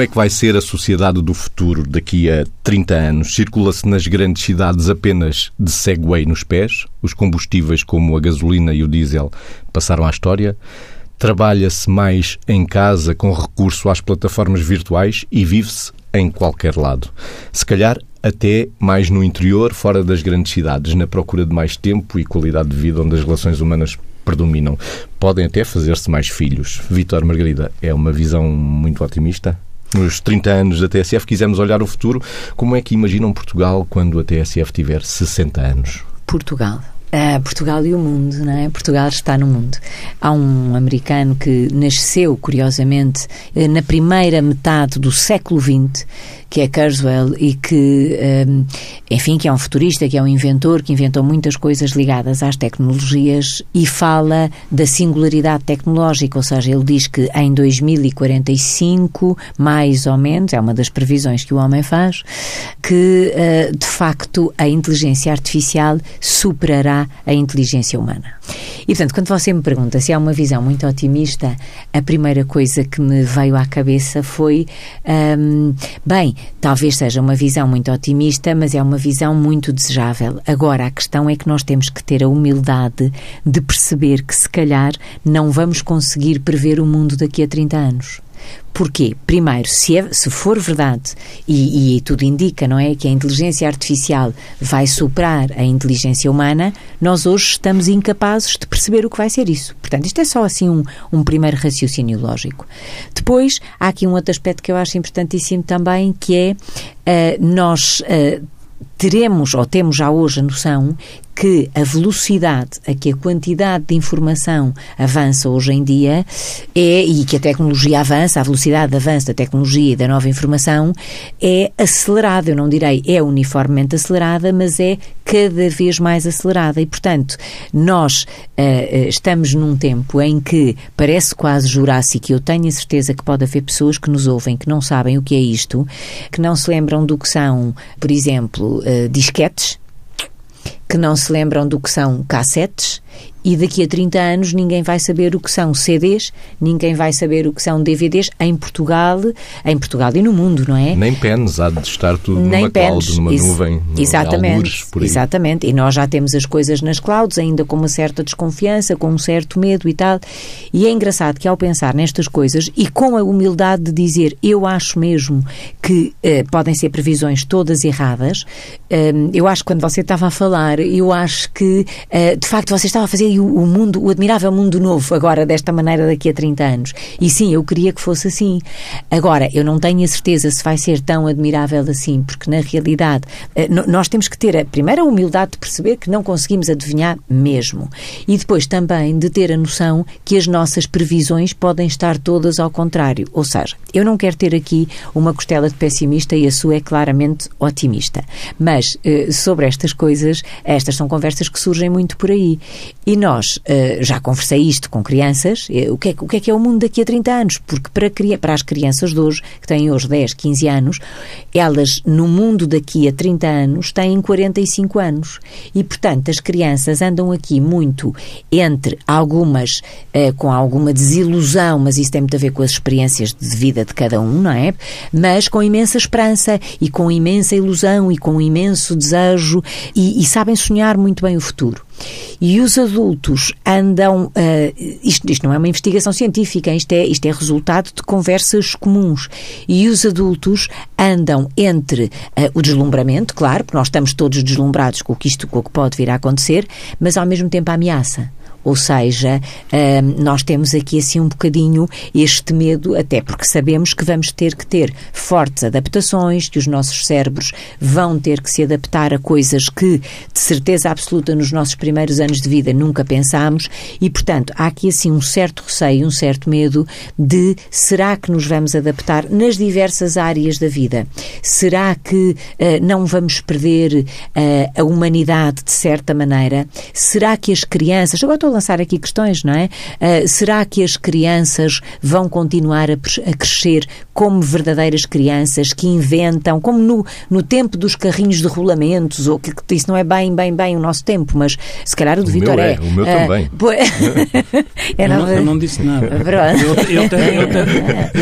Como é que vai ser a sociedade do futuro daqui a 30 anos? Circula-se nas grandes cidades apenas de Segway nos pés? Os combustíveis como a gasolina e o diesel passaram à história? Trabalha-se mais em casa com recurso às plataformas virtuais e vive-se em qualquer lado. Se calhar até mais no interior, fora das grandes cidades, na procura de mais tempo e qualidade de vida, onde as relações humanas predominam. Podem até fazer-se mais filhos. Vitor Margarida, é uma visão muito otimista? Nos 30 anos da TSF, quisemos olhar o futuro. Como é que imaginam Portugal quando a TSF tiver 60 anos? Portugal. Uh, Portugal e o mundo, não é? Portugal está no mundo. Há um americano que nasceu, curiosamente, eh, na primeira metade do século XX, que é Kurzweil e que, um, enfim, que é um futurista, que é um inventor, que inventou muitas coisas ligadas às tecnologias e fala da singularidade tecnológica, ou seja, ele diz que em 2045, mais ou menos, é uma das previsões que o homem faz, que uh, de facto a inteligência artificial superará a inteligência humana. E portanto, quando você me pergunta se há uma visão muito otimista, a primeira coisa que me veio à cabeça foi, um, bem, talvez seja uma visão muito otimista, mas é uma visão muito desejável. Agora, a questão é que nós temos que ter a humildade de perceber que, se calhar, não vamos conseguir prever o mundo daqui a 30 anos. Porquê? Primeiro, se, é, se for verdade, e, e, tudo indica, não é, que a inteligência artificial vai superar a inteligência humana, nós hoje estamos incapazes de perceber o que vai ser isso. Portanto, isto é só assim um, um primeiro raciocínio lógico. Depois, há aqui um outro aspecto que eu acho importantíssimo também, que é uh, nós. Uh, teremos ou temos já hoje a noção que a velocidade a que a quantidade de informação avança hoje em dia é, e que a tecnologia avança, a velocidade de avanço da tecnologia e da nova informação é acelerada. Eu não direi é uniformemente acelerada, mas é cada vez mais acelerada. E, portanto, nós uh, estamos num tempo em que parece quase jurássico e eu tenho a certeza que pode haver pessoas que nos ouvem que não sabem o que é isto, que não se lembram do que são, por exemplo, uh, disquetes, que não se lembram do que são cassetes e daqui a 30 anos ninguém vai saber o que são CDs, ninguém vai saber o que são DVDs em Portugal, em Portugal e no mundo, não é? Nem pens, há de estar tudo Nem numa pens. cloud, numa Ex nuvem, exatamente, algures, por aí. Exatamente, e nós já temos as coisas nas clouds, ainda com uma certa desconfiança, com um certo medo e tal, e é engraçado que ao pensar nestas coisas e com a humildade de dizer eu acho mesmo que eh, podem ser previsões todas erradas, eh, eu acho que quando você estava a falar, eu acho que eh, de facto você estava a fazer o, o, mundo, o admirável mundo novo, agora desta maneira daqui a 30 anos. E sim, eu queria que fosse assim. Agora, eu não tenho a certeza se vai ser tão admirável assim, porque na realidade eh, nós temos que ter a primeira humildade de perceber que não conseguimos adivinhar mesmo. E depois também de ter a noção que as nossas previsões podem estar todas ao contrário. Ou seja, eu não quero ter aqui uma costela de pessimista e a sua é claramente otimista. Mas eh, sobre estas coisas, estas são conversas que surgem muito por aí. E nós, uh, já conversei isto com crianças, uh, o, que é, o que é que é o mundo daqui a 30 anos? Porque para, para as crianças de hoje, que têm hoje 10, 15 anos, elas no mundo daqui a 30 anos têm 45 anos. E, portanto, as crianças andam aqui muito entre algumas uh, com alguma desilusão, mas isso tem muito a ver com as experiências de vida de cada um, não é? Mas com imensa esperança e com imensa ilusão e com imenso desejo e, e sabem sonhar muito bem o futuro. E os adultos andam. Uh, isto, isto não é uma investigação científica, isto é, isto é resultado de conversas comuns. E os adultos andam entre uh, o deslumbramento, claro, porque nós estamos todos deslumbrados com o que isto com o que pode vir a acontecer, mas ao mesmo tempo a ameaça. Ou seja, nós temos aqui assim um bocadinho este medo, até porque sabemos que vamos ter que ter fortes adaptações, que os nossos cérebros vão ter que se adaptar a coisas que, de certeza absoluta, nos nossos primeiros anos de vida nunca pensámos e, portanto, há aqui assim um certo receio, um certo medo de será que nos vamos adaptar nas diversas áreas da vida? Será que uh, não vamos perder uh, a humanidade de certa maneira? Será que as crianças, agora estou lançar aqui questões, não é? Uh, será que as crianças vão continuar a, a, crescer como verdadeiras crianças que inventam, como no, no tempo dos carrinhos de rolamentos, ou que, que isso não é bem, bem, bem o nosso tempo, mas se calhar o do Vitor é, é. O meu uh, também. eu, não, eu não disse nada. Eu, eu, até, eu,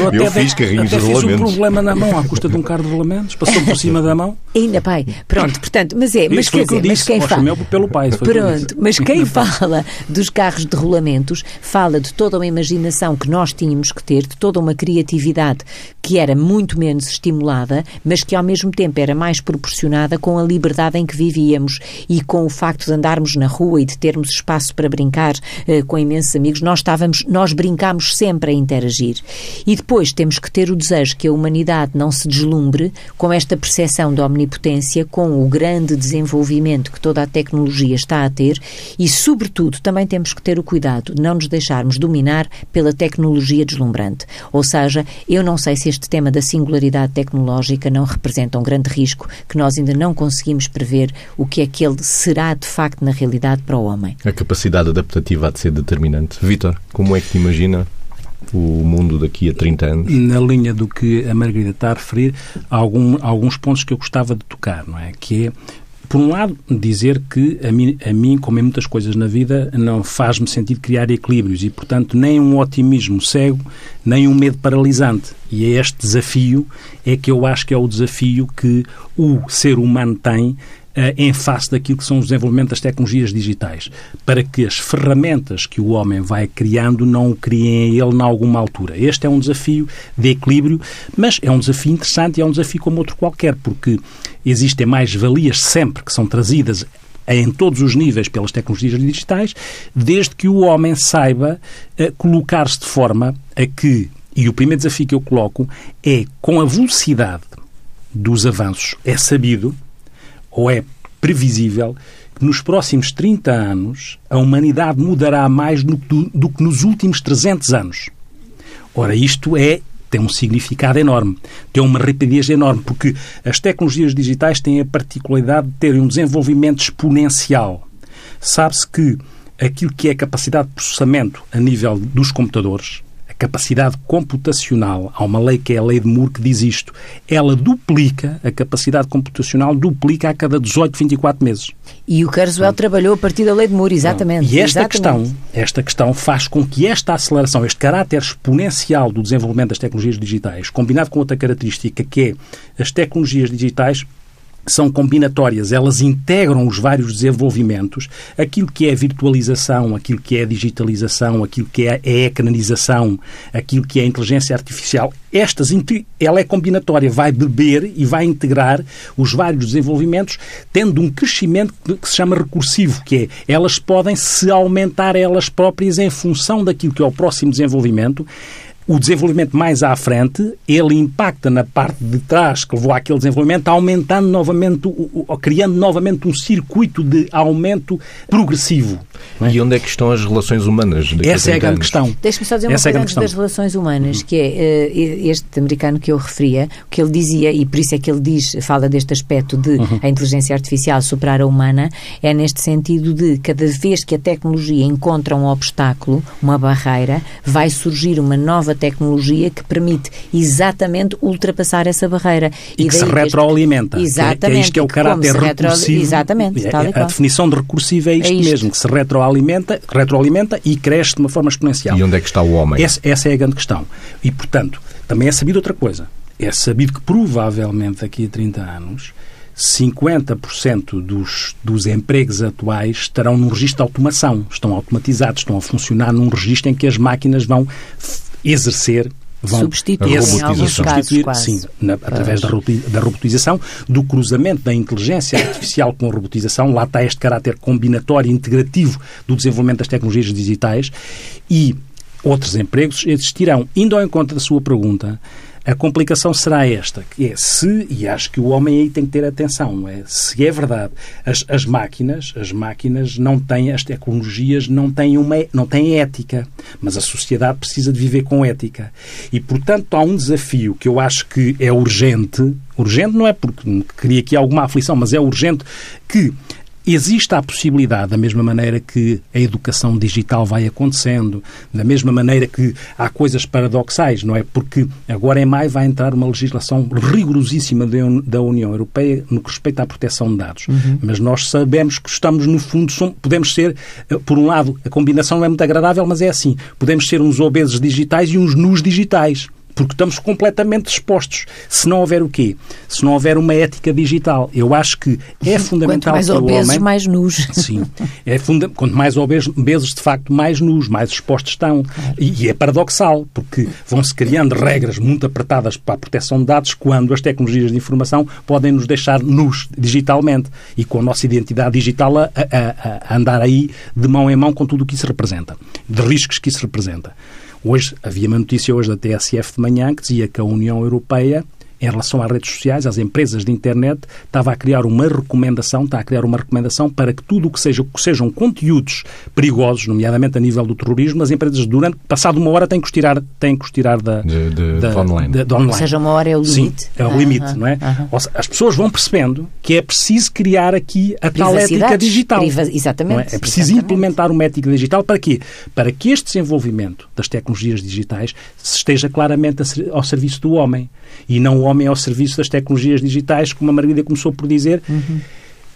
eu, até, eu fiz carrinhos até de rolamentos. fiz um problema na mão à custa de um carro de rolamentos, passou por cima da mão. Ainda pai. Pronto, portanto, mas é, mas quer dizer, mas quem fala. pelo pai, Pronto, mas quem fala dos carros de rolamentos fala de toda uma imaginação que nós tínhamos que ter, de toda uma criatividade que era muito menos estimulada, mas que ao mesmo tempo era mais proporcionada com a liberdade em que vivíamos e com o facto de andarmos na rua e de termos espaço para brincar uh, com imensos amigos. Nós estávamos, nós brincámos sempre a interagir. E depois temos que ter o desejo que a humanidade não se deslumbre com esta percepção de omnipotência, com o grande desenvolvimento que toda a tecnologia está a ter e, sobretudo, também temos que ter o cuidado de não nos deixarmos dominar pela tecnologia deslumbrante. Ou seja, eu não sei se este tema da singularidade tecnológica não representa um grande risco que nós ainda não conseguimos prever o que é que ele será de facto na realidade para o homem. A capacidade adaptativa há de ser determinante. Vitor, como é que te imagina o mundo daqui a 30 anos? Na linha do que a Margarida está a referir, há algum, alguns pontos que eu gostava de tocar, não é? Que é, por um lado, dizer que a mim, a mim como em muitas coisas na vida, não faz-me sentido criar equilíbrios e, portanto, nem um otimismo cego, nem um medo paralisante. E é este desafio é que eu acho que é o desafio que o ser humano tem em face daquilo que são os desenvolvimentos das tecnologias digitais, para que as ferramentas que o homem vai criando não o criem ele em alguma altura. Este é um desafio de equilíbrio, mas é um desafio interessante e é um desafio como outro qualquer, porque existem mais valias sempre que são trazidas em todos os níveis pelas tecnologias digitais, desde que o homem saiba uh, colocar-se de forma a que, e o primeiro desafio que eu coloco é com a velocidade dos avanços, é sabido ou é previsível que nos próximos 30 anos a humanidade mudará mais do, do, que nos últimos 300 anos. Ora, isto é tem um significado enorme, tem uma rapidez enorme, porque as tecnologias digitais têm a particularidade de terem um desenvolvimento exponencial. Sabe-se que aquilo que é capacidade de processamento a nível dos computadores, capacidade computacional, há uma lei que é a lei de Moore que diz isto, ela duplica, a capacidade computacional duplica a cada 18, 24 meses. E o Carswell trabalhou a partir da lei de Moore, exatamente. E esta exatamente. questão, esta questão faz com que esta aceleração, este caráter exponencial do desenvolvimento das tecnologias digitais, combinado com outra característica que é as tecnologias digitais são combinatórias, elas integram os vários desenvolvimentos, aquilo que é virtualização, aquilo que é digitalização, aquilo que é a ecranização, aquilo que é inteligência artificial, estas, ela é combinatória, vai beber e vai integrar os vários desenvolvimentos, tendo um crescimento que se chama recursivo, que é elas podem se aumentar elas próprias em função daquilo que é o próximo desenvolvimento, o desenvolvimento mais à frente, ele impacta na parte de trás que levou àquele desenvolvimento, aumentando novamente, criando novamente um circuito de aumento progressivo. É? E onde é que estão as relações humanas? Essa é a grande anos? questão. Deixe-me só dizer uma Essa é coisa é das relações humanas, que é uh, este americano que eu referia, o que ele dizia, e por isso é que ele diz, fala deste aspecto de uhum. a inteligência artificial superar a humana, é neste sentido de cada vez que a tecnologia encontra um obstáculo, uma barreira, vai surgir uma nova tecnologia que permite exatamente ultrapassar essa barreira. E, e que se retroalimenta. Exatamente. Que é, que é isto que é o caráter recursivo. Exatamente. É, a, a definição de recursivo é isto, é isto, mesmo, que se retroalimenta, retroalimenta e cresce de uma forma exponencial. E onde é que está o homem? Essa, essa é a grande questão. E, portanto, também é sabido outra coisa. É sabido que provavelmente daqui a 30 anos 50% dos, dos empregos atuais estarão num registro de automação, estão automatizados, estão a funcionar num registro em que as máquinas vão exercer vão substituir, substituir casos, sim, na, através da, da robotização, do cruzamento da inteligência artificial com a robotização, lá está este caráter combinatório e integrativo do desenvolvimento das tecnologias digitais. E outros empregos existirão. Indo ao encontro da sua pergunta, a complicação será esta, que é se, e acho que o homem aí tem que ter atenção, é, se é verdade, as, as máquinas, as máquinas não têm, as tecnologias não têm, uma, não têm ética, mas a sociedade precisa de viver com ética. E, portanto, há um desafio que eu acho que é urgente, urgente não é porque queria aqui alguma aflição, mas é urgente que existe a possibilidade, da mesma maneira que a educação digital vai acontecendo, da mesma maneira que há coisas paradoxais, não é? Porque agora em maio vai entrar uma legislação rigorosíssima da União Europeia no que respeita à proteção de dados. Uhum. Mas nós sabemos que estamos, no fundo, podemos ser, eh, por um lado, a combinação não é muito agradável, mas é assim. Podemos ser uns obesos digitais e uns nus digitais porque estamos completamente expostos. Se não houver o quê? Se não houver uma ética digital. Eu acho que é fundamental Quanto mais que o obesos, homem... mais nus. Sim. É funda... Quanto mais obesos, de facto, mais nus, mais expostos estão. Claro. E é paradoxal, porque vão-se criando regras muito apertadas para a proteção de dados quando as tecnologias de informação podem nos deixar nus digitalmente e com a nossa identidade digital a, a, a andar aí de mão em mão com tudo o que isso representa, de riscos que isso representa. Hoje, havia uma notícia hoje da TSF de manhã que dizia que a União Europeia em relação às redes sociais, às empresas de internet, estava a criar uma recomendação, está a criar uma recomendação para que tudo o que, seja, que sejam conteúdos perigosos, nomeadamente a nível do terrorismo, as empresas durante, passado uma hora têm que os tirar, têm que os tirar da, de, de, da, de online. De, de online. Ou seja, uma hora é o limite. Sim, é o limite, não é? As pessoas vão percebendo que é preciso criar aqui a tal ética digital. Priva exatamente. É? é? preciso exatamente. implementar uma ética digital para quê? Para que este desenvolvimento das tecnologias digitais esteja claramente ao serviço do homem e não o homem ao serviço das tecnologias digitais, como a Margarida começou por dizer. Uhum.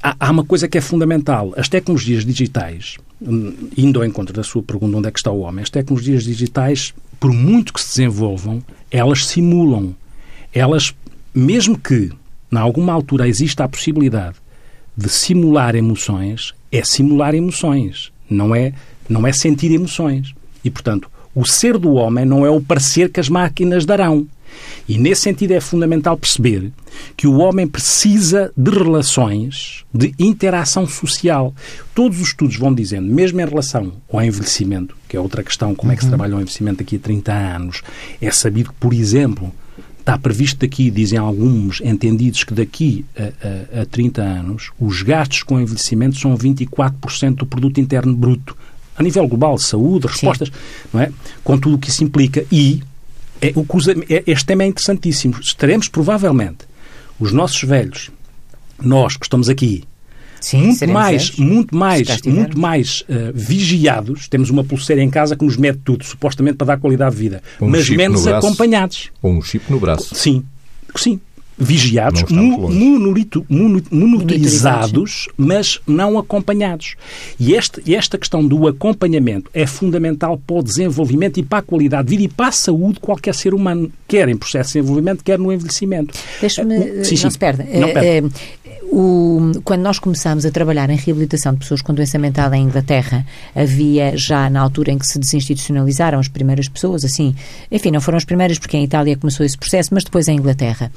Há, há uma coisa que é fundamental. As tecnologias digitais, hum, indo ao encontro da sua pergunta onde é que está o homem, as tecnologias digitais, por muito que se desenvolvam, elas simulam. Elas, mesmo que, em alguma altura, exista a possibilidade de simular emoções, é simular emoções, não é, não é sentir emoções. E, portanto, o ser do homem não é o parecer que as máquinas darão. E nesse sentido é fundamental perceber que o homem precisa de relações, de interação social. Todos os estudos vão dizendo, mesmo em relação ao envelhecimento, que é outra questão, como é que se uhum. trabalha o envelhecimento daqui a 30 anos, é sabido que, por exemplo, está previsto daqui, dizem alguns entendidos, que daqui a, a, a 30 anos os gastos com envelhecimento são 24% do produto interno bruto. A nível global, saúde, respostas, Sim. não é? Com tudo o que isso implica. E é, o, é, este tema é interessantíssimo. Estaremos, provavelmente, os nossos velhos, nós que estamos aqui, Sim, muito, mais, muito mais, muito mais uh, vigiados. Temos uma pulseira em casa que nos mede tudo, supostamente para dar qualidade de vida, um mas menos acompanhados. Ou um chip no braço. Sim, sim vigiados, monitorizados, mas não acompanhados. E este, esta questão do acompanhamento é fundamental para o desenvolvimento e para a qualidade de vida e para a saúde de qualquer ser humano, quer em processo de desenvolvimento, quer no envelhecimento. Deixa-me... Uh, sim, sim. Não se perde. Não perde. Uh, uh, o, quando nós começámos a trabalhar em reabilitação de pessoas com doença mental em Inglaterra, havia já na altura em que se desinstitucionalizaram as primeiras pessoas, assim, enfim, não foram as primeiras porque em Itália começou esse processo, mas depois em Inglaterra.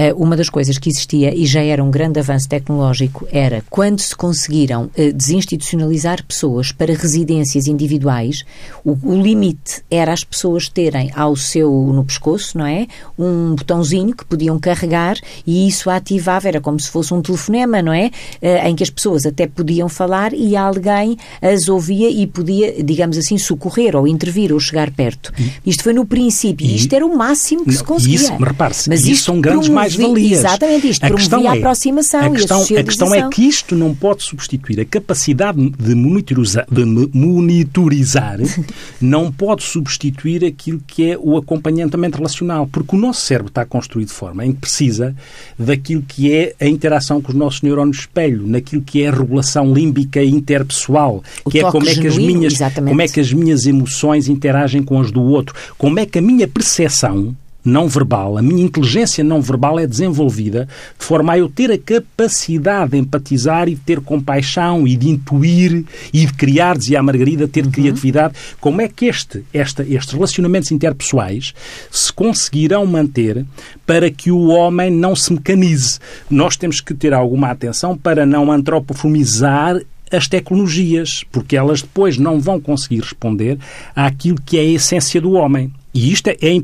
Uh, uma das coisas que existia e já era um grande avanço tecnológico era quando se conseguiram uh, desinstitucionalizar pessoas para residências individuais, o, o limite era as pessoas terem ao seu, no pescoço, não é? Um botãozinho que podiam carregar e isso ativava, era como se fosse um telefone telefonema, não é? Uh, em que as pessoas até podiam falar e alguém as ouvia e podia, digamos assim, socorrer ou intervir ou chegar perto. Isto foi no princípio. E, isto era o máximo que não, se conseguia. Isso, repare-se, Mas isso são grandes mais-valias. Exatamente, isto a promovia a é, aproximação a questão, e a A questão é que isto não pode substituir a capacidade de monitorizar, de monitorizar não pode substituir aquilo que é o acompanhamento relacional, porque o nosso cérebro está construído de forma em que precisa daquilo que é a interação com os nossos neurónios espelho, naquilo que é a regulação límbica interpessoal, o que é como é que as minhas como é que as minhas emoções interagem com as do outro, como é que a minha percepção não verbal, a minha inteligência não verbal é desenvolvida de forma a eu ter a capacidade de empatizar e de ter compaixão e de intuir e de criar, dizia a Margarida, ter uhum. criatividade. Como é que este, esta, estes relacionamentos interpessoais se conseguirão manter para que o homem não se mecanize? Nós temos que ter alguma atenção para não antropofomizar as tecnologias, porque elas depois não vão conseguir responder àquilo que é a essência do homem. E isto é, é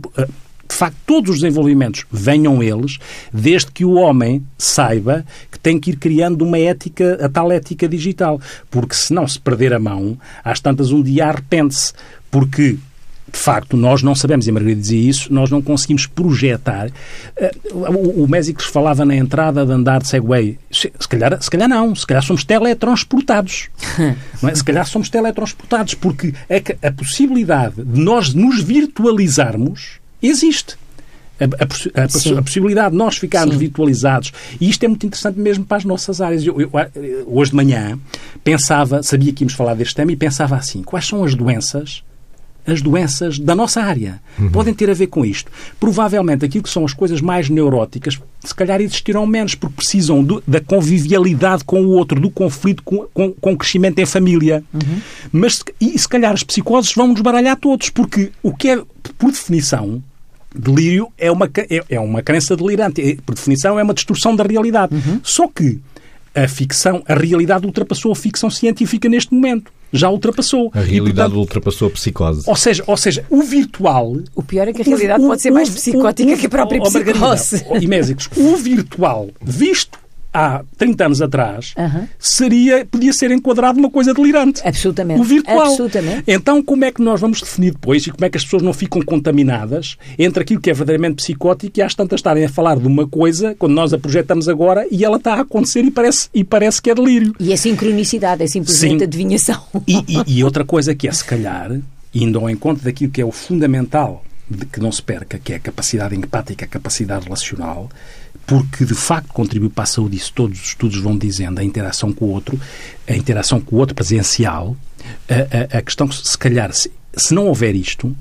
de facto, todos os desenvolvimentos, venham eles, desde que o homem saiba que tem que ir criando uma ética, a tal ética digital. Porque se não se perder a mão, às tantas um dia arrepende-se. Porque de facto, nós não sabemos, e a Margarida dizia isso, nós não conseguimos projetar. Uh, o, o Mésicles falava na entrada de andar de Segway. Se, se, calhar, se calhar não, se calhar somos teletransportados. não é? Se calhar somos teletransportados, porque é que a possibilidade de nós nos virtualizarmos existe. A, a, a, a, possibilidade de nós ficarmos Sim. virtualizados. E isto é muito interessante mesmo para as nossas áreas. Eu, eu, hoje de manhã pensava, sabia que íamos falar deste tema e pensava assim: quais são as doenças as doenças da nossa área. Uhum. Podem ter a ver com isto. Provavelmente aquilo que são as coisas mais neuróticas, se calhar existirão menos, porque precisam do, da convivialidade com o outro, do conflito com, com, com o crescimento em família. Uhum. Mas, e se calhar as psicoses vão nos baralhar todos, porque o que é, por definição, delírio é uma, é, é uma crença delirante. É, por definição, é uma distorção da realidade. Uhum. Só que a ficção, a realidade ultrapassou a ficção científica neste momento já ultrapassou. A realidade e, portanto, ultrapassou a psicose. Ou seja, ou seja, o virtual... O pior é que a realidade o, pode ser mais psicótica o, que a própria psicose. E Mésicos, o virtual, visto há 30 anos atrás, uhum. seria, podia ser enquadrado uma coisa delirante. Absolutamente. O virtual. Absolutamente. Então, como é que nós vamos definir depois e como é que as pessoas não ficam contaminadas entre aquilo que é verdadeiramente psicótico e às tantas estarem a falar de uma coisa, quando nós a projetamos agora, e ela está a acontecer e parece, e parece que é delírio. E é sincronicidade, é simplesmente Sim. adivinhação. E, e, e outra coisa que é, se calhar, indo ao encontro daquilo que é o fundamental que não se perca, que é a capacidade empática, a capacidade relacional, porque de facto contribui para a saúde, isso todos os estudos vão dizendo, a interação com o outro, a interação com o outro presencial, a, a, a questão que se calhar, se, se não houver isto,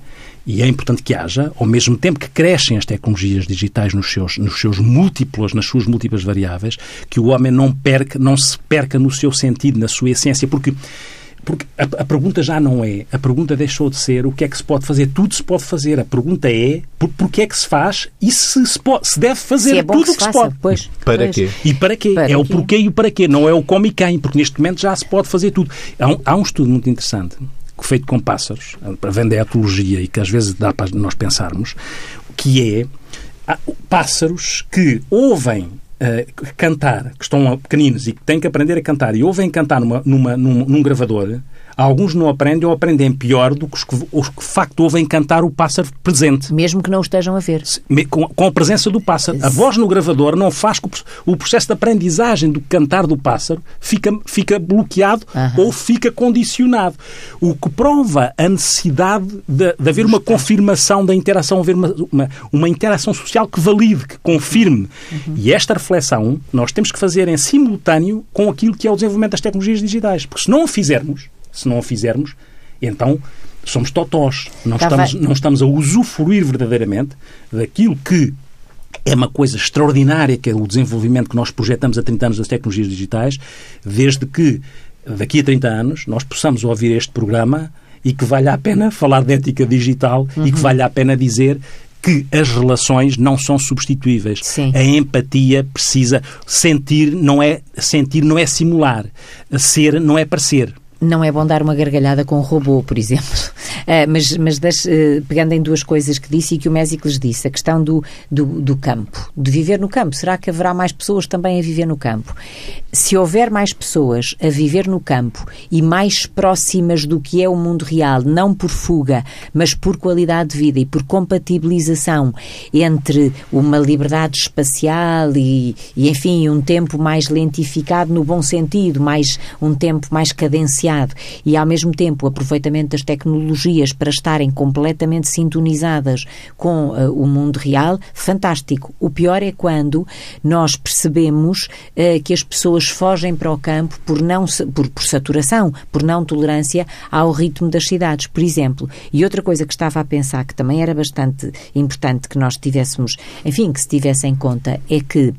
e é importante que haja, ao mesmo tempo que crescem as tecnologias digitais nos seus, nos seus múltiplos, nas suas múltiplas variáveis, que o homem não perca, não se perca no seu sentido, na sua essência, porque porque a, a, pergunta já não é, a pergunta deixou de ser o que é que se pode fazer, tudo se pode fazer. A pergunta é por, porque é que se faz e se se, pode, se deve fazer se é tudo o que, se, se pode. Pois, para pois. quê? E para quê? Para é quê? o porquê e o para quê, não é o como e quem, porque neste momento já se pode fazer tudo. Há um, há um estudo muito interessante feito com pássaros, para vender a etologia e que às vezes dá para nós pensarmos, que é pássaros que ouvem uh, cantar, que estão pequeninos e que têm que aprender a cantar e ouvem cantar numa, numa, num, num gravador, Alguns não aprendem ou aprendem pior do que os que, os que de facto ouvem cantar o pássaro presente. Mesmo que não o estejam a ver. Com, com a presença do pássaro. A voz no gravador não faz que o processo de aprendizagem do cantar do pássaro fica, fica bloqueado ou fica condicionado. O que prova a necessidade de, de haver uma confirmação da interação, haver uma, uma, uma interação social que valide, que confirme. Uhum. E esta reflexão nós temos que fazer em simultâneo com aquilo que é o desenvolvimento das tecnologias digitais. Porque se não o fizermos, se não o fizermos, então somos totós. Não, tá estamos, não estamos a usufruir verdadeiramente daquilo que é uma coisa extraordinária, que é o desenvolvimento que nós projetamos há 30 anos das tecnologias digitais, desde que daqui a 30 anos nós possamos ouvir este programa e que valha a pena falar de ética digital uhum. e que uhum. valha a pena dizer que as relações não são substituíveis. Sim. A empatia precisa sentir, não é sentir não é simular. Ser não é parecer não é bom dar uma gargalhada com um robô, por exemplo. Uh, mas mas das, uh, pegando em duas coisas que disse e que o Mésicles disse, a questão do, do, do, campo, de viver no campo. Será que haverá mais pessoas também a viver no campo? Se houver mais pessoas a viver no campo e mais próximas do que é o mundo real, não por fuga, mas por qualidade de vida e por compatibilização entre uma liberdade espacial e, e enfim, um tempo mais lentificado no bom sentido, mais um tempo mais cadenciado e, ao mesmo tempo, o aproveitamento das tecnologias para estarem completamente sintonizadas com uh, o mundo real, fantástico. O pior é quando nós percebemos uh, que as pessoas fogem para o campo por, não, por, por saturação, por não tolerância ao ritmo das cidades, por exemplo. E outra coisa que estava a pensar, que também era bastante importante que nós tivéssemos, enfim, que se tivesse em conta, é que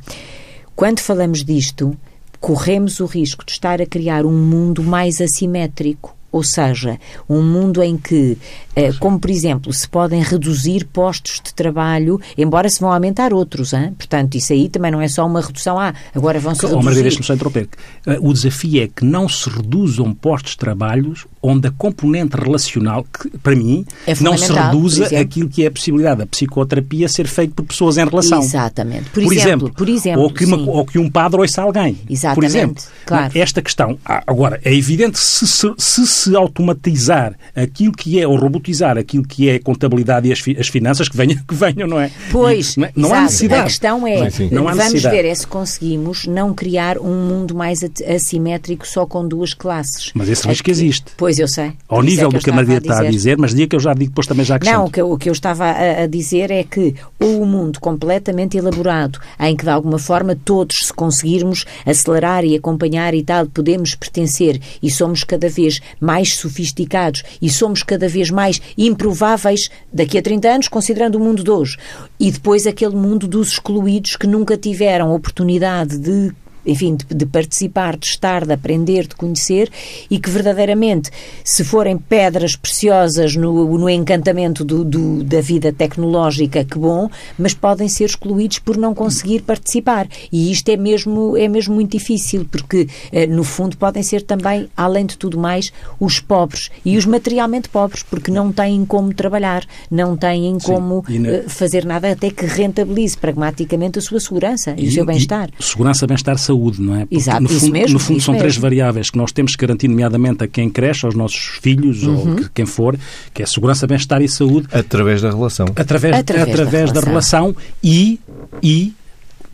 quando falamos disto, corremos o risco de estar a criar um mundo mais assimétrico. Ou seja, um mundo em que eh, como, por exemplo, se podem reduzir postos de trabalho, embora se vão aumentar outros. Hein? Portanto, isso aí também não é só uma redução. Ah, agora vão-se reduzir. Margarida, deixe-me só interromper. Eh, o desafio é que não se reduzam postos de trabalho onde a componente relacional, que para mim, é não se reduza aquilo que é a possibilidade da psicoterapia ser feita por pessoas em relação. Exatamente. Por, por exemplo, exemplo, por exemplo ou, que uma, ou que um padre ouça alguém. Exatamente. Por exemplo, claro. esta questão. Ah, agora, é evidente se se, se, se automatizar aquilo que é, ou robotizar aquilo que é a contabilidade e as, fi, as finanças, que venham, que venham, não é? Pois, não, é? não há necessidade. A questão é, vamos ver é se conseguimos não criar um mundo mais assimétrico só com duas classes. Mas esse risco existe. Pois, eu sei. Ao nível é do que a Maria está a dizer, mas dia que eu já digo, depois também já acrescento. Não, o que, eu, o que eu estava a, a dizer é que o mundo completamente elaborado, em que de alguma forma todos, se conseguirmos acelerar e acompanhar e tal, podemos pertencer e somos cada vez mais sofisticados e somos cada vez mais improváveis daqui a 30 anos, considerando o mundo de hoje. E depois aquele mundo dos excluídos que nunca tiveram oportunidade de enfim, de, de, participar, de estar, de aprender, de conhecer e que verdadeiramente, se forem pedras preciosas no, no encantamento do, do, da vida tecnológica, que bom, mas podem ser excluídos por não conseguir participar. E isto é mesmo, é mesmo muito difícil, porque, eh, no fundo, podem ser também, além de tudo mais, os pobres e os materialmente pobres, porque não têm como trabalhar, não têm como na... Eh, fazer nada até que rentabilize pragmaticamente a sua segurança e, e o seu bem-estar. Segurança, bem-estar, saúde saúde, não é? Porque, Exato, no fundo, mesmo, no fundo são mesmo. três variáveis que nós temos que garantir, nomeadamente a quem cresce, aos nossos filhos uhum. ou que, quem for, que é segurança, bem-estar e saúde. Através da relação. Através, através, através da, relação. da, relação. e, e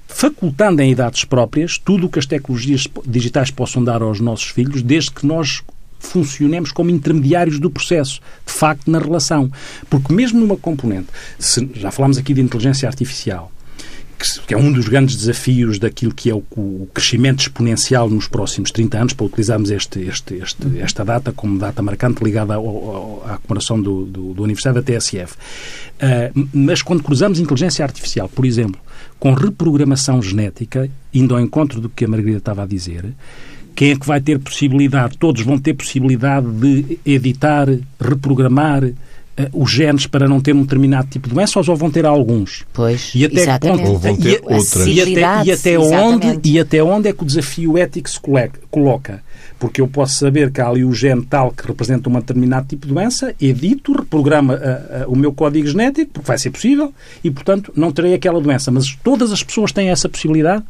facultando em idades próprias tudo o que as tecnologias digitais possam dar aos nossos filhos, desde que nós funcionemos como intermediários do processo, de facto, na relação. Porque mesmo numa componente, se, já falámos aqui de inteligência artificial, que é um dos grandes desafios daquilo que é o, o crescimento exponencial nos próximos 30 anos, para utilizarmos este, este, este, esta data como data marcante ligada ao, ao, à comemoração do, do, do, aniversário da TSF. Uh, mas quando cruzamos inteligência artificial, por exemplo, com reprogramação genética, indo ao encontro do que a Margarida estava a dizer, quem é que vai ter possibilidade? Todos vão ter possibilidade de editar, reprogramar, os genes para não ter um determinado tipo de doença ou só vão ter alguns? Pois, e até exatamente. Ou vão ter e, outras. E até, e até onde, e até onde é que o desafio ético se coloca? Porque eu posso saber que há ali o gene tal que representa um determinado tipo de doença, edito, reprograma uh, uh, o meu código genético, porque vai ser possível, e, portanto, não terei aquela doença. Mas todas as pessoas têm essa possibilidade.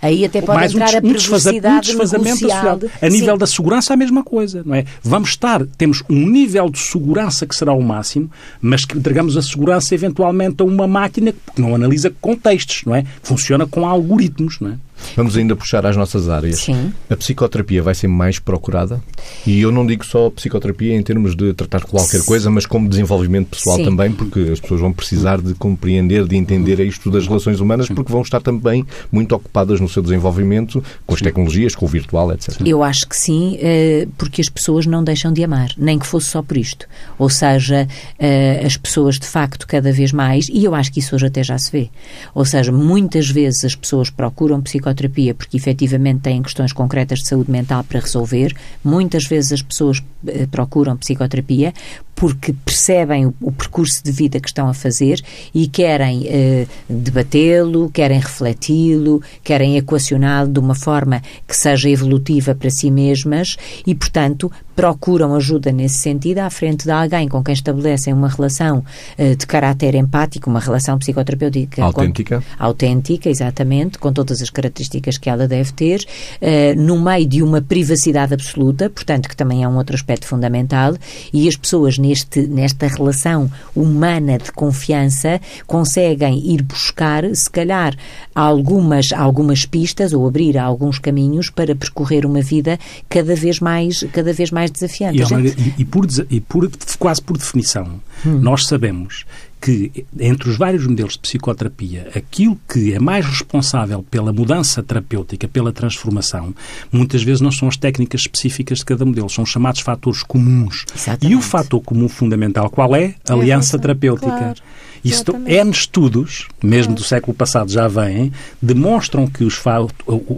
Aí até pode mais entrar um, a um desfazamento social. A nível Sim. da segurança, a mesma coisa, não é? Vamos estar, temos um nível de segurança que será o máximo, mas que entregamos a segurança eventualmente a uma máquina que não analisa contextos, não é? Funciona com algoritmos, não é? Vamos ainda puxar às nossas áreas. Sim. A psicoterapia vai ser mais procurada? E eu não digo só psicoterapia em termos de tratar qualquer coisa, mas como desenvolvimento pessoal Sim. também, porque as pessoas vão precisar de compreender, de entender isto das relações humanas, porque vão estar também muito ocupadas no seu desenvolvimento com as tecnologias, com o virtual, etc. Eu acho que sim, eh, porque as pessoas não deixam de amar, nem que fosse só por isto. Ou seja, eh, as pessoas de facto cada vez mais, e eu acho que isso hoje até já se vê, ou seja, muitas vezes as pessoas procuram psicoterapia psicoterapia porque efetivamente têm questões concretas de saúde mental para resolver. Muitas vezes as pessoas eh, procuram psicoterapia porque percebem o, o, percurso de vida que estão a fazer e querem eh, debatê-lo, querem refleti-lo, querem equacioná-lo de uma forma que seja evolutiva para si mesmas e, portanto, procuram ajuda nesse sentido à frente de alguém com quem estabelecem uma relação eh, de caráter empático, uma relação psicoterapêutica autêntica. Com, autêntica, exatamente, com todas as características que ela deve ter, eh, no meio de uma privacidade absoluta, portanto, que também é um outro aspecto fundamental, e as pessoas neste, nesta relação humana de confiança conseguem ir buscar, se calhar, algumas, algumas pistas ou abrir alguns caminhos para percorrer uma vida cada vez mais, cada vez mais desafiante. E, gente... e, por, e por, quase por definição, hum. nós sabemos que, entre os vários modelos de psicoterapia, aquilo que é mais responsável pela mudança terapêutica, pela transformação, muitas vezes não são as técnicas específicas de cada modelo, são os chamados fatores comuns. Exatamente. E o fator comum fundamental qual é? A aliança terapêutica. Claro. Isto, N estudos, mesmo do século passado já vêm, demonstram que os,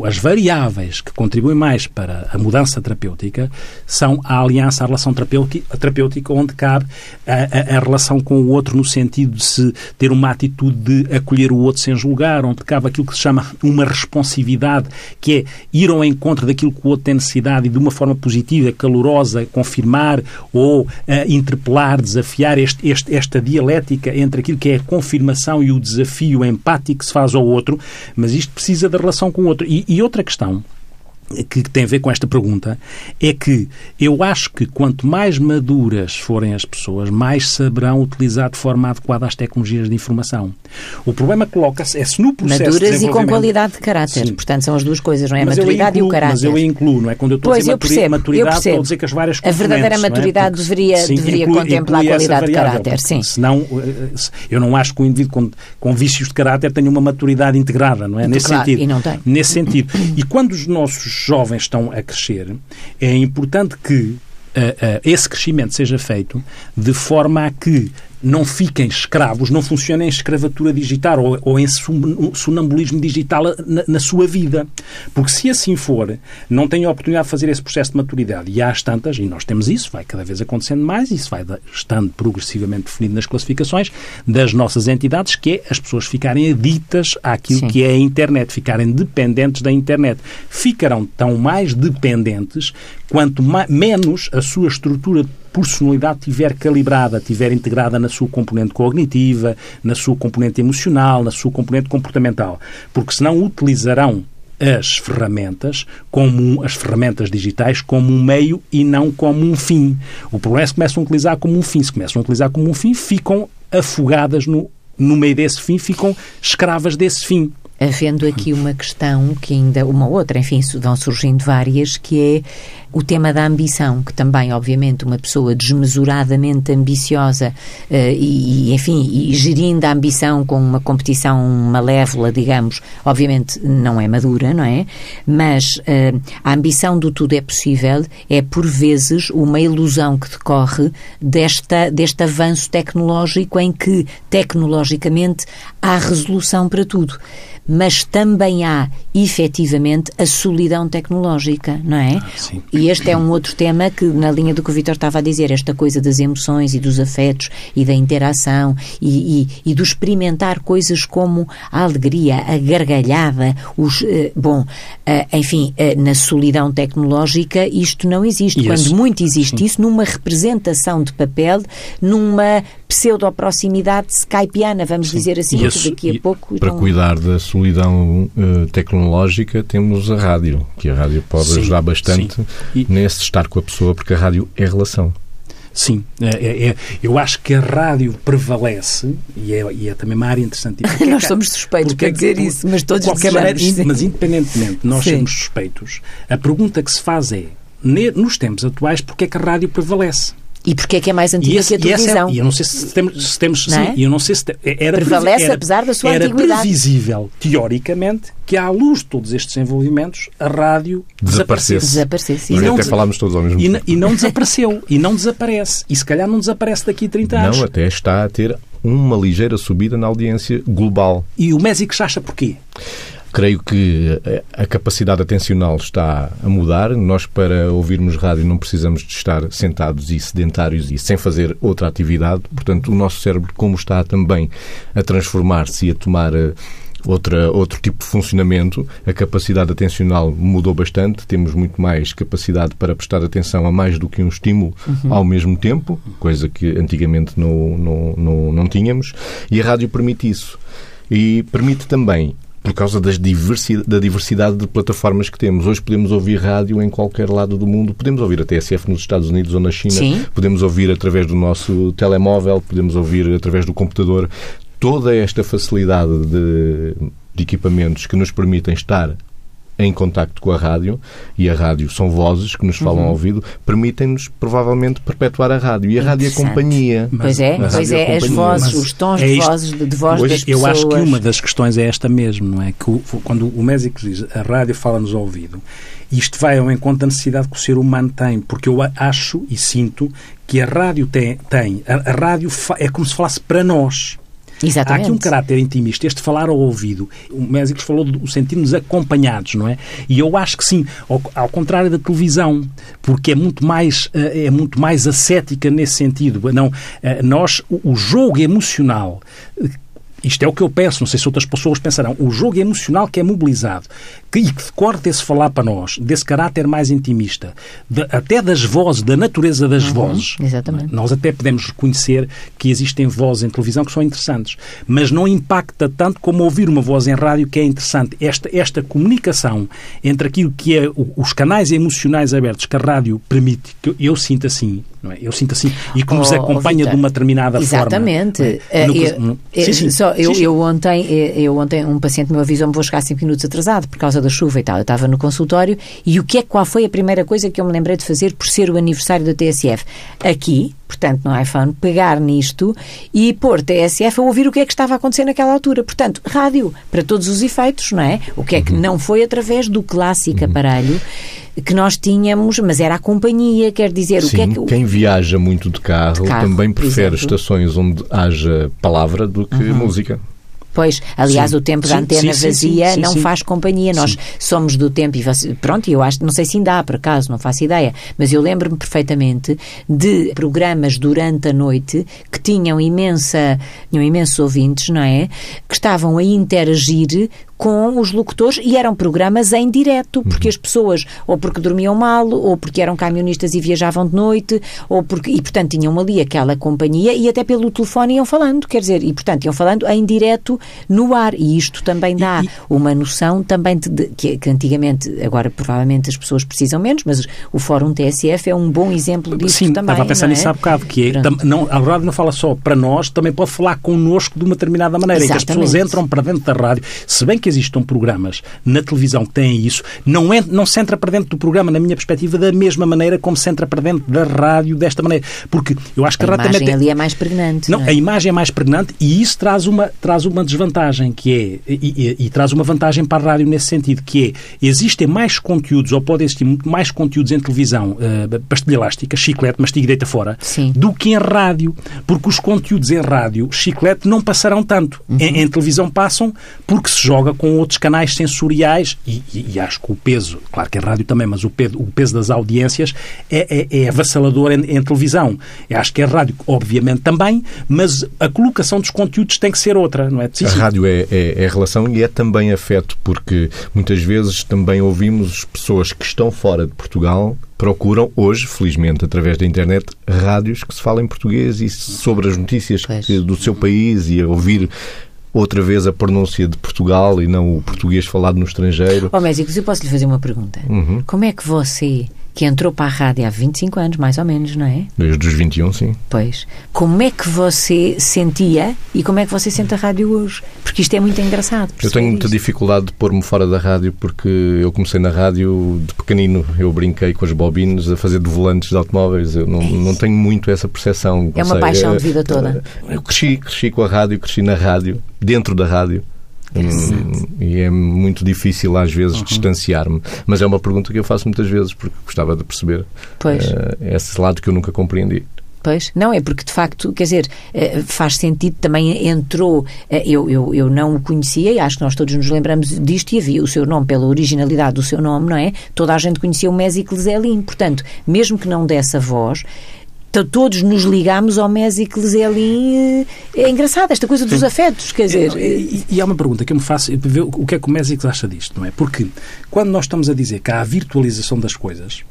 as variáveis que contribuem mais para a mudança terapêutica são a aliança, a relação terapêutica, terapêutica onde cabe a, a, a, relação com o outro no sentido de se ter uma atitude de acolher o outro sem julgar, onde cabe aquilo que se chama uma responsividade, que é ir ao encontro daquilo que o outro tem necessidade e de uma forma positiva, calorosa, confirmar ou uh, interpelar, desafiar este, este, esta dialética entre aquilo que é a confirmação e o desafio empático que se faz ao outro, mas isto precisa da relação com o outro. E, e outra questão que tem a ver com esta pergunta é que eu acho que quanto mais maduras forem as pessoas, mais saberão utilizar de forma adequada as tecnologias de informação. O problema coloca-se é se no processo Maduras de e com qualidade de caráter. Sim. Portanto, são as duas coisas, não é? A Mas maturidade incluo, e o caráter. Mas eu incluo, não é? Quando eu estou Pois, a dizer percebo, maturidade, estou a dizer que as várias A verdadeira é? maturidade Porque- deveria- sim, deveria inclui- contemplar a inclui essa qualidade de caráter, sim. Senão, eh, eu não acho que um indivíduo com, com vícios de caráter tenha uma maturidade integrada, não é? Nesse Claro, sentido. e não tem. Nesse sentido. E quando os nossos jovens estão a crescer, é importante que eh, eh, esse crescimento seja feito de forma a que não fiquem escravos, não funcionem em escravatura digital ou, ou em sonambulismo digital na, na sua vida. Porque se assim for, não têm a oportunidade de fazer esse processo de maturidade. E às tantas, e nós temos isso, vai cada vez acontecendo mais, isso vai estando progressivamente definido nas classificações das nossas entidades, que é as pessoas ficarem aditas àquilo Sim. que é a internet, ficarem dependentes da internet. Ficarão tão mais dependentes quanto ma- menos a sua estrutura de personalidade tiver calibrada, tiver integrada na sua componente cognitiva, na sua componente emocional, na sua componente comportamental. Porque senão utilizarão as ferramentas como as ferramentas digitais como um meio e não como um fim. O problema é que começam a utilizar como um fim. Se começam a utilizar como um fim, ficam afogadas no, no meio desse fim, ficam escravas desse fim. Havendo aqui uma questão que ainda, uma outra, enfim, vão surgindo várias, que é o tema da ambição, que também, obviamente, uma pessoa desmesuradamente ambiciosa eh, e, enfim, e gerindo a ambição com uma competição malévola, digamos, obviamente não é madura, não é? Mas eh, a ambição do tudo é possível é, por vezes, uma ilusão que decorre desta, deste avanço tecnológico em que, tecnologicamente, há resolução para tudo. Mas também há, efetivamente, a solidão tecnológica, não é? sim. E este é um outro tema que, na linha do que o Vitor estava a dizer, esta coisa das emoções e dos afetos e da interação e, e, e do experimentar coisas como a alegria, a gargalhada, os. eh, bom, eh, enfim, eh, na solidão tecnológica isto não existe. E Quando muito existe isso, numa representação de papel, numa pseudo-proximidade skypiana, vamos dizer assim, esse- daqui a pouco. Para então- cuidar da solidão eh, tecnológica, temos a rádio, que a rádio pode Sim, ajudar bastante. E- nesse estar com a pessoa, porque a rádio é relação. Sim, é, é- é- eu acho que a rádio prevalece e é, e é também uma área interessante. Nós somos suspeitos porque- para dizer por- isso, mas todos qualquer maneira, in-. Mas independentemente de nós Sim. sermos suspeitos, a pergunta que se faz é, ne- nos tempos atuais, porque é que a rádio prevalece? E porque é que é mais antiga esse- que a essa é- televisão? e eu não sei se temos, se temos Não sim, é? e eu não sei se era Prevalece era- apesar da sua era antiguidade. previsível, teoricamente, que à luz de todos estes desenvolvimentos, a rádio Desaparecesse. Desaparecesse. E não até falámos todos ao mesmo E, tempo. e não desapareceu. E não desaparece. E se calhar não desaparece daqui a 30 anos. Não, até está a ter uma ligeira subida na audiência global. E o Mésico acha porquê? Creio que a a capacidade atencional está a mudar. Nós, para ouvirmos rádio, não precisamos de estar sentados e sedentários e sem fazer outra atividade. Portanto, o nosso cérebro, como está também a transformar-se e a tomar eh, outra, outro tipo de funcionamento, a capacidade atencional mudou bastante. Temos muito mais capacidade para prestar atenção a mais do que um estímulo ao mesmo tempo, coisa que antigamente não, não, não, não tínhamos. E a rádio permite isso. E permite também por causa diversi da diversidade de plataformas que temos. Hoje podemos ouvir rádio em qualquer lado do mundo. Podemos ouvir a TSF nos Estados Unidos ou na China. Sim. Podemos ouvir através do nosso telemóvel. Podemos ouvir através do computador. Toda esta facilidade de, de equipamentos que nos permitem estar em contacto com a rádio, e a rádio são vozes que nos falam ao ouvido, permitem-nos provavelmente perpetuar a rádio. E a rádio é companhia. Pois é, pois é, as companhia. vozes, Mas os tons é de vozes, de, voz Hoje, das pessoas. eu acho que uma das questões é esta mesmo, não é? Que o- quando o Mésico diz a rádio fala-nos ao ouvido, isto vai ao encontro da necessidade que o ser humano tem, porque eu a- acho e sinto que a rádio tem, tem a, a rádio é como se falasse para nós. Há Exatamente. aqui um caráter intimista, este falar ao ouvido. O Mésicos falou do sentirmos acompanhados, não é? E eu acho que sim, ao, ao contrário da televisão, porque é muito mais, eh, é muito mais ascética nesse sentido. Não, eh, nós, o, o jogo emocional eh, isto é o que eu penso, não sei se outras pessoas pensarão, o jogo emocional que é mobilizado que, e que decorre desse falar para nós, desse caráter mais intimista, de, até das vozes, da natureza das Uhum, vozes. exatamente. Nós até podemos reconhecer que existem vozes em televisão que são interessantes, mas não impacta tanto como ouvir uma voz em rádio que é interessante. Esta, esta comunicação entre aquilo que é o- os canais emocionais abertos que a rádio permite, que eu, eu sinto assim, é? Eu sinto assim, e que nos Oh, acompanha Vítor, de uma determinada Exatamente. forma. é? Eu, eh, sim, sim. eu, Sim, sim. eu ontem, eh, eu ontem um paciente me avisou-me vou chegar 5 minutos atrasado por causa da chuva e tal. Eu estava no consultório e o que é qual foi a primeira coisa que eu me lembrei de fazer por ser o aniversário da TSF? Aqui, portanto, no iPhone, pegar nisto e pôr TSF a ouvir o que é que estava a acontecer naquela altura. Portanto, rádio, para todos os efeitos, não é? O que é que Uhum. não foi através do clássico aparelho que nós tínhamos, mas era a companhia, quer dizer, o que é Sim, que... quem viaja muito de carro, De carro, também prefere exemplo. Uhum. estações onde haja palavra do que música. Pois, aliás, Sim. o tempo Sim, da antena sim, sim, vazia sim, sim, não sim. faz companhia. Nós Sim. somos do tempo e você, pronto, eu acho, não sei se ainda há por acaso, não faço ideia, mas eu lembro-me perfeitamente de programas durante a noite que tinham imensa, tinham imensos ouvintes, não é? Que estavam a interagir com os locutores e eram programas em direto, porque as pessoas ou porque dormiam mal, ou porque eram camionistas e viajavam de noite, ou porque e portanto tinham ali aquela companhia e até pelo telefone iam falando, quer dizer, e portanto iam falando em direto no ar e isto também dá E- uma noção também de, de- que, que antigamente, agora provavelmente as pessoas precisam menos, mas o Fórum TSF é um bom exemplo disso Sim, também. estava a pensar é? nisso há bocado, que é, tam- não, a rádio não fala só para nós, também pode falar connosco de uma determinada maneira, em que as pessoas Exatamente. entram para dentro da rádio. Se bem que existam programas na televisão que têm isso, não, é, não se entra para dentro do programa, na minha perspectiva, da mesma maneira como se entra para dentro da rádio desta maneira. Porque eu acho que A a rádio imagem tem- ali é mais pregnante. não, não é? a imagem é mais pregnante e isso traz uma, traz uma desvantagem, que é, e, e- e traz uma vantagem para a rádio nesse sentido, que é, existem mais conteúdos, ou podem existir muito mais conteúdos em televisão, eh, pastilha elástica, chiclete, mastiga deita fora, Sim. do que em rádio, porque os conteúdos em rádio, chiclete, não passarão tanto. Uhum. Em, em televisão passam porque se joga com outros canais sensoriais e, e- e acho que o peso, claro que em rádio também, mas o peso, o peso das audiências é, é, é avassalador em, em televisão. Eu acho que a rádio, obviamente, também, mas a colocação dos conteúdos tem que ser outra, não é? Sim, A rádio é, é, é relação e é também afeto, porque muitas vezes também ouvimos pessoas que estão fora de Portugal procuram hoje, felizmente, através da internet, rádios que se falam em português e sobre as notícias que- do seu país e a ouvir outra vez a pronúncia de Portugal e não o português falado no estrangeiro. Ó, Mésicos, eu posso lhe fazer uma pergunta. Uhum. Como é que você, que entrou para a rádio há 25 anos, mais ou menos, não é? Desde os 21, sim. Pois. Como é que você sentia e como é que você sente a rádio hoje? Porque isto é muito engraçado. Eu tenho muita isto. dificuldade de pôr-me fora da rádio porque eu comecei na rádio de pequenino. Eu brinquei com as bobinas a fazer de volantes de automóveis. Eu não, não tenho muito essa percepção. É uma sei, paixão eh, de vida toda. Eu cresci, cresci com a rádio, cresci na rádio, dentro da rádio. Hum, e é muito difícil às vezes distanciar-me. Mas é uma pergunta que eu faço muitas vezes porque gostava de perceber Pois. eh, esse lado que eu nunca compreendi. Pois, não, é porque de facto, quer dizer, eh, faz sentido, também entrou, eh, eu, eu, eu não o conhecia e acho que nós todos nos lembramos disto e havia o seu nome, pela originalidade do seu nome, não é? Toda a gente conhecia o Mésicles Elin, portanto, mesmo que não desse a voz, to- todos nos ligámos ao Mésicles Elin, eh, é engraçado esta coisa dos afetos, quer dizer... É, E, e há uma pergunta que eu me faço, o que é que o Mésicos acha disto, não é? Porque quando nós estamos a dizer que há a virtualização das coisas,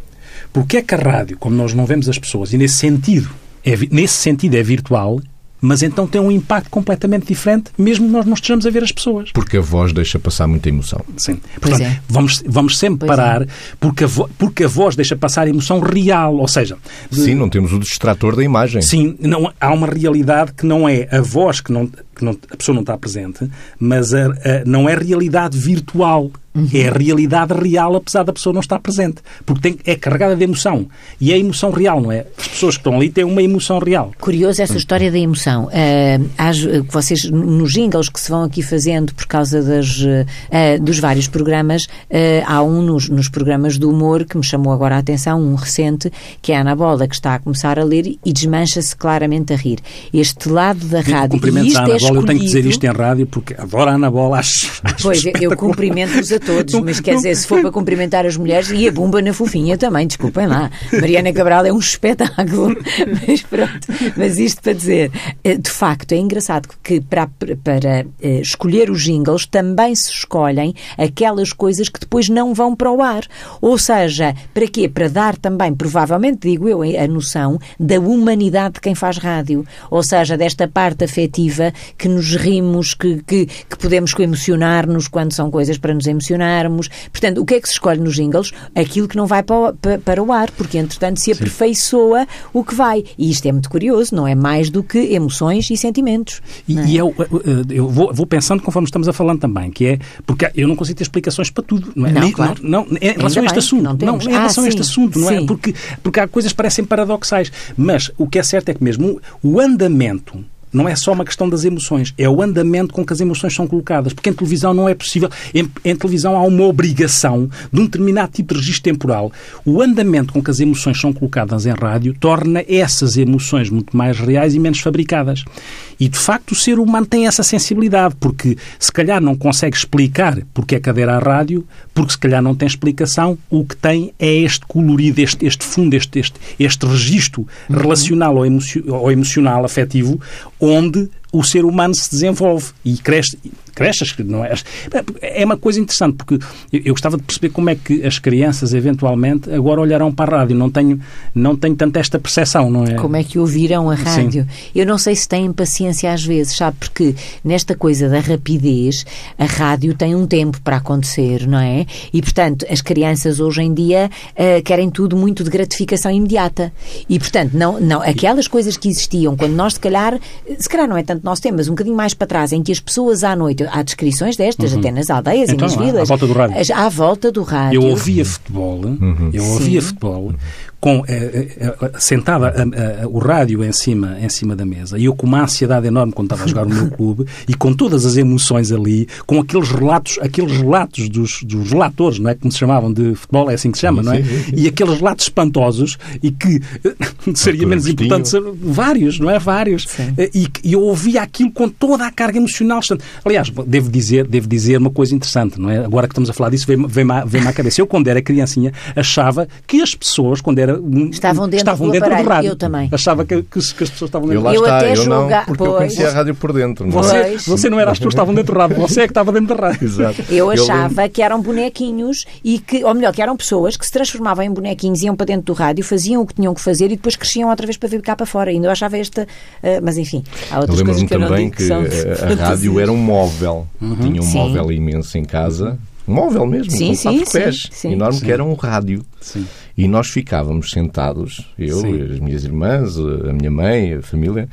porque é que a rádio, como nós não vemos as pessoas, e nesse sentido é, nesse sentido é virtual, mas então tem um impacto completamente diferente, mesmo que nós não estejamos a ver as pessoas. Porque a voz deixa passar muita emoção. Sim. Pois Portanto, é. vamos, vamos sempre Pois é. parar, porque, a porque a voz deixa passar a emoção real, ou seja... de- Sim, não temos o distrator da imagem. Sim, não, há uma realidade que não é a voz que, não, que não- a pessoa não está presente, mas a- a- não é realidade virtual. É a realidade real, apesar da pessoa não estar presente. Porque tem, é carregada de emoção. E é emoção real, não é? As pessoas que estão ali têm uma emoção real. Curioso essa história da emoção. Que vocês, nos jingles que se vão aqui fazendo por causa das, ah, dos vários programas, ah, há um nos, nos programas do humor que me chamou agora a atenção, um recente, que é a Ana Bola, que está a começar a ler e desmancha-se claramente a rir. Este lado da rádio. E isto é Bola, eu tenho que dizer isto em rádio porque adoro a Ana Bola, acho, acho Pois, eu cumprimento-os a todos, mas quer dizer, se for para cumprimentar as mulheres, e a Bumba na fofinha também, desculpem lá. Mariana Cabral é um espetáculo, mas pronto. Mas isto para dizer, eh, de facto, é engraçado que para, para eh, escolher os jingles também se escolhem aquelas coisas que depois não vão para o ar. Ou seja, para quê? Para dar também, provavelmente, digo eu, a noção da humanidade de quem faz rádio. Ou seja, desta parte afetiva que nos rimos, que, que, que podemos emocionar-nos quando são coisas para nos emocionarmos. Portanto, o que é que se escolhe nos jingles? Aquilo que não vai para o, para, o ar, porque entretanto se aperfeiçoa o que vai. E isto é muito curioso, não é mais do que emoções e sentimentos. E, é? e eu, eu vou, vou, pensando conforme estamos a falando também, que é porque eu não consigo ter explicações para tudo. Não, é? não, claro. não, não em relação a este assunto. Não, não, em relação ah, a este assunto, não é? Porque, porque há coisas que parecem paradoxais. Mas o que é certo é que mesmo o andamento não é só uma questão das emoções, é o andamento com que as emoções são colocadas. Porque em televisão não é possível. Em, em, televisão há uma obrigação de um determinado tipo de registro temporal. O andamento com que as emoções são colocadas em rádio torna essas emoções muito mais reais e menos fabricadas. E, de facto, o ser humano tem essa sensibilidade, porque se calhar não consegue explicar porque é que adera à rádio, porque se calhar não tem explicação, o que tem é este colorido, este, este fundo, este, este, este registro uhum. relacional ou, ou emocional, afetivo, onde o ser humano se desenvolve e cresce, cresce não é? É uma coisa interessante, porque eu gostava de perceber como é que as crianças, eventualmente, agora olharão para a rádio. Não tenho, não tenho tanto esta percepção, não é? Como é que ouvirão a rádio? Sim. Eu não sei se têm paciência às vezes, sabe? Porque nesta coisa da rapidez, a rádio tem um tempo para acontecer, não é? E, portanto, as crianças hoje em dia uh, querem tudo muito de gratificação imediata. E, portanto, não, não, aquelas coisas que existiam quando nós, se calhar, se calhar não é tanto nós temos um bocadinho mais para trás, em que as pessoas à noite, há descrições destas, uhum. até nas aldeias então, e nas vilas. À volta do rádio. À volta do rádio. Eu ouvia futebol, uhum. eu ouvia Sim. futebol com eh, eh, sentada o rádio em cima, em cima da mesa, e eu com uma ansiedade enorme quando estava a jogar no meu clube, e com todas as emoções ali, com aqueles relatos, aqueles relatos dos, dos relatores, não é? Como se chamavam de futebol, é assim que se chama, não é? E aqueles relatos espantosos, e que seria menos importante ser vários, não é? Vários. E, e eu ouvia aquilo com toda a carga emocional. Aliás, devo dizer, devo dizer uma coisa interessante, não é? Agora que estamos a falar disso, vem-me vem vem à cabeça. Eu, quando era criancinha, achava que as pessoas, quando era estavam dentro, estavam do, dentro do rádio. Eu também. Achava que, que, que, as pessoas estavam dentro do rádio. Eu lá está, eu não, porque pois. eu conhecia a rádio por dentro. Não é? você, você não era as pessoas que estavam dentro do rádio, você é que estava dentro da rádio. Exato. Eu achava eu... que eram bonequinhos e que, ou melhor, que eram pessoas que se transformavam em bonequinhos, iam para dentro do rádio, faziam o que tinham que fazer e depois cresciam outra vez para vir cá para fora. Ainda eu achava esta, uh, mas enfim, há outras eu coisas que eu não digo que, que a, a rádio era um móvel. Uhum. Tinha um Sim. móvel imenso em casa um móvel mesmo, sim, com sim, quatro pés, sim, enorme, que era um rádio. E nós ficávamos sentados, eu, as minhas irmãs, a minha mãe, a família,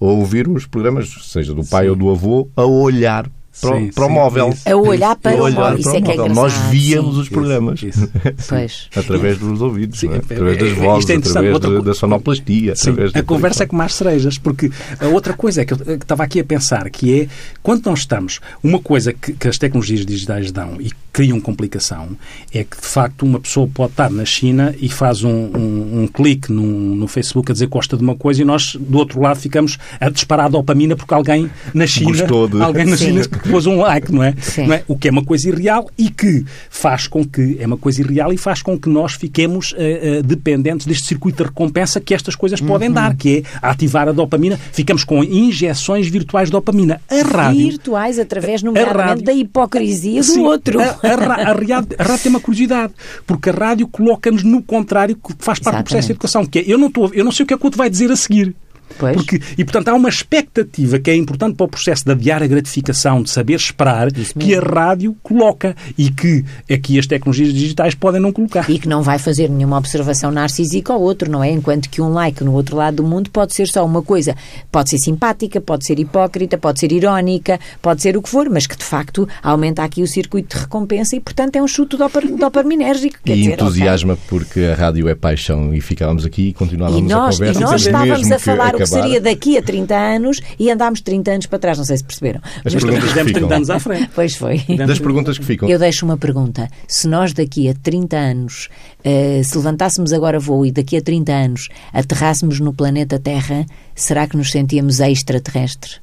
a ouvir os programas, seja do pai ou do avô, a olhar para, sim, para o móvel. Isso. A olhar para, o móvel. Isso é que é engraçado. Nós víamos sim. os programas. Isso, isso. através dos ouvidos, é? através das vozes, é através outra... da sonoplastia. a conversa é como as cerejas, porque a outra coisa é que eu estava aqui a pensar, que é, quando nós estamos, uma coisa que, que as tecnologias digitais dão e criam complicação, é que, de facto, uma pessoa pode estar na China e faz um, um, um clique no, no Facebook a dizer que gosta de uma coisa e nós, do outro lado, ficamos a disparar a dopamina porque alguém na China, de... alguém na China pôs um like, não é? não é? O que é uma coisa irreal e que faz com que, é uma coisa irreal e faz com que nós fiquemos uh, uh, dependentes deste circuito de recompensa que estas coisas uhum. podem dar, que é ativar a dopamina. Ficamos com injeções virtuais de dopamina. A rádio... Virtuais, através, nomeadamente, rádio, da hipocrisia do sim, outro. A, a, a, a, rádio, a rádio tem uma curiosidade, porque a rádio coloca-nos no contrário, que faz parte Exatamente. do processo de educação, que é, eu não, estou, eu não sei o que é que o outro vai dizer a seguir. Pois. Porque, e, portanto, há uma expectativa que é importante para o processo da diária gratificação, de saber esperar, que a rádio coloca e que aqui as tecnologias digitais podem não colocar. E que não vai fazer nenhuma observação narcísica ao outro, não é? Enquanto que um like no outro lado do mundo pode ser só uma coisa. Pode ser simpática, pode ser hipócrita, pode ser irónica, pode ser o que for, mas que de facto aumenta aqui o circuito de recompensa e, portanto, é um chute dopaminérgico. E dizer, entusiasma okay. porque a rádio é paixão e ficávamos aqui e continuávamos e nós, a conversa. E nós estávamos a falar o que seria daqui a 30 anos e andámos 30 anos para trás, não sei se perceberam. As Mas perguntas demos 30 anos à frente. Pois foi. Das perguntas que ficam. Eu deixo uma pergunta. Se nós daqui a 30 anos, uh, se levantássemos agora voo e daqui a 30 anos aterrássemos no planeta Terra, será que nos sentíamos extraterrestres?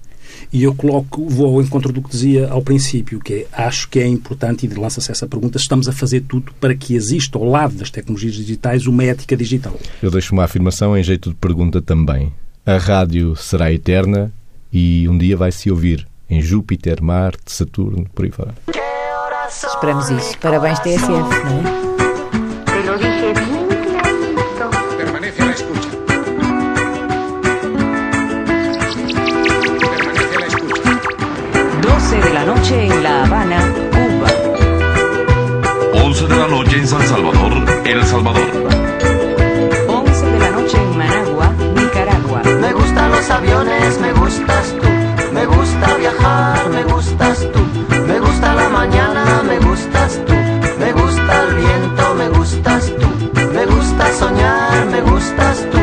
E eu coloco, vou ao encontro do que dizia ao princípio, que é, acho que é importante, e lança-se essa pergunta, estamos a fazer tudo para que exista, ao lado das tecnologias digitais, uma ética digital. Eu deixo uma afirmação em jeito de pergunta também. A rádio será eterna e um dia vai-se ouvir em Júpiter, Marte, Saturno, por aí fora. Esperamos isso. Parabéns, TSF, não é? de la noche en La Habana, Cuba. 11 de la noche en San Salvador, El Salvador. aviones, me gustas tú. Me gusta viajar, me gustas tú. Me gusta la mañana, me gustas tú. Me gusta el viento, me gustas tú. Me gusta soñar, me gustas tú.